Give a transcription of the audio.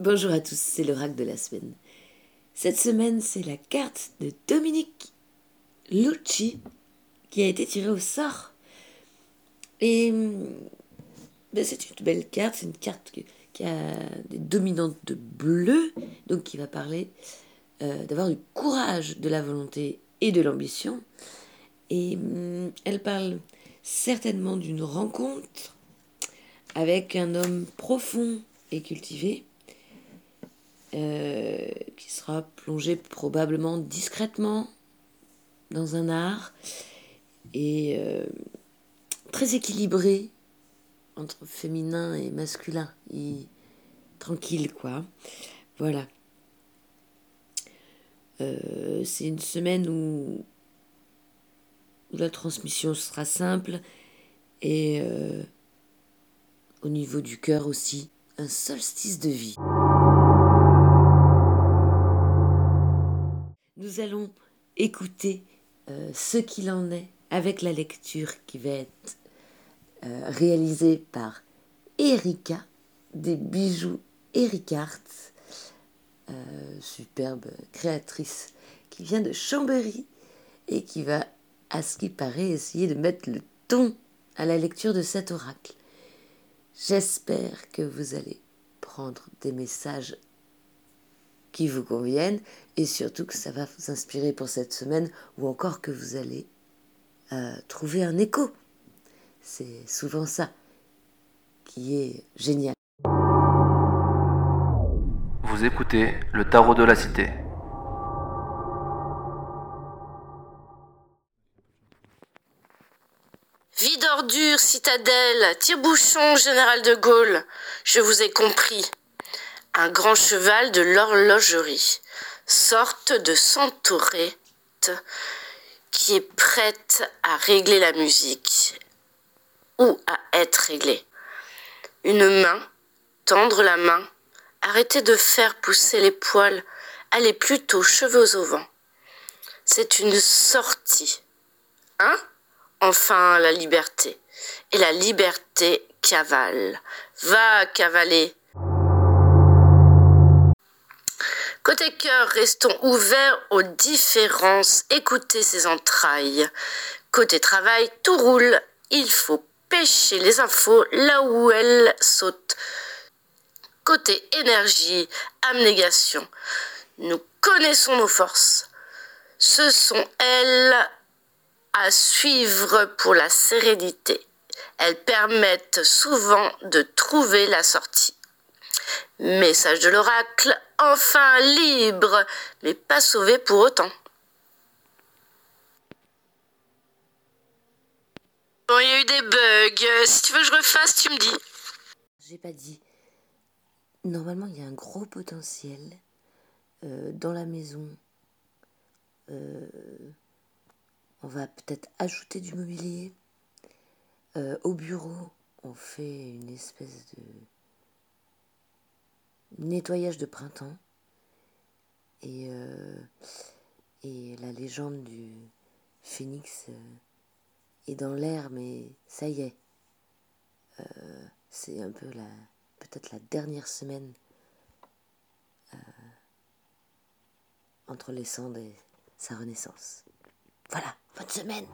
Bonjour à tous, c'est l'oracle de la semaine. Cette semaine, c'est la carte de Dominique Lucci qui a été tirée au sort. Et ben, c'est une belle carte, c'est une carte qui, a des dominantes de bleu, donc qui va parler euh, d'avoir du courage, de la volonté et de l'ambition. Et hum, elle parle certainement d'une rencontre avec un homme profond et cultivé, euh, qui sera plongé probablement discrètement dans un art et euh, très équilibré entre féminin et masculin, tranquille quoi. Voilà. Euh, c'est une semaine où, la transmission sera simple et au niveau du cœur aussi, un solstice de vie. Allons écouter euh, ce qu'il en est avec la lecture qui va être euh, réalisée par Erika des bijoux Ericart, euh, superbe créatrice qui vient de Chambéry et qui va, à ce qui paraît, essayer de mettre le ton à la lecture de cet oracle. J'espère que vous allez prendre des messages qui vous conviennent et surtout que ça va vous inspirer pour cette semaine ou encore que vous allez euh, trouver un écho. C'est souvent ça qui est génial. Vous écoutez le tarot de la cité. Vide ordure, citadelle, tire-bouchon, général de Gaulle, je vous ai compris. Un grand cheval de l'horlogerie, sorte de centaurette qui est prête à régler la musique ou à être réglée. Une main, tendre la main, arrêtez de faire pousser les poils, allez plutôt cheveux au vent. C'est une sortie. Hein? Enfin la liberté. Et la liberté cavale. Va cavaler. Côté cœur, restons ouverts aux différences, écoutez ses entrailles. Côté travail, tout roule. Il faut pêcher les infos là où elles sautent. Côté énergie, abnégation. Nous connaissons nos forces. Ce sont elles à suivre pour la sérénité. Elles permettent souvent de trouver la sortie. Message de l'oracle, enfin libre, mais pas sauvé pour autant. Bon, il y a eu des bugs. Si tu veux que je refasse, tu me dis. J'ai pas dit. Normalement, il y a un gros potentiel euh, dans la maison. Euh, on va peut-être ajouter du mobilier. Euh, au bureau, on fait une espèce de nettoyage de printemps. Et, euh, et la légende du phénix euh, est dans l'air, mais ça y est. c'est un peu la peut-être la dernière semaine entre les cendres et sa renaissance. Voilà, bonne semaine